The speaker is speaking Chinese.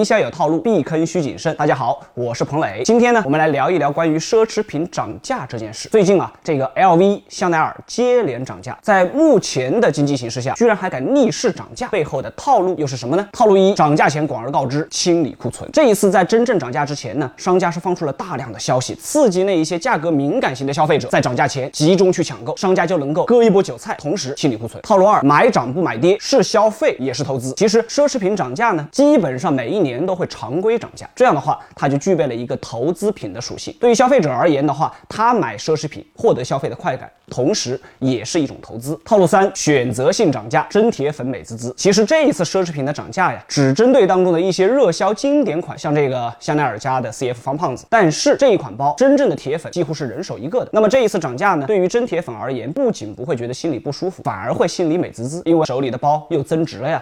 一向有套路，避坑需谨慎。大家好，我是彭磊。今天呢，我们来聊一聊关于奢侈品涨价这件事。最近啊，这个 LV、香奈儿接连涨价，在目前的经济形势下，居然还敢逆势涨价，背后的套路又是什么呢？套路一：涨价前广而告之，清理库存。这一次在真正涨价之前呢，商家是放出了大量的消息，刺激那一些价格敏感型的消费者，在涨价前集中去抢购，商家就能够割一波韭菜，同时清理库存。套路二：买涨不买跌，是消费也是投资。其实奢侈品涨价呢，基本上每一年年都会常规涨价，这样的话，它就具备了一个投资品的属性。对于消费者而言的话，他买奢侈品获得消费的快感，同时也是一种投资。套路三：选择性涨价，真铁粉美滋滋。其实这一次奢侈品的涨价呀，只针对当中的一些热销经典款，像这个香奈儿家的 CF 方胖子。但是这一款包，真正的铁粉几乎是人手一个的。那么这一次涨价呢，对于真铁粉而言，不仅不会觉得心里不舒服，反而会心里美滋滋，因为手里的包又增值了呀。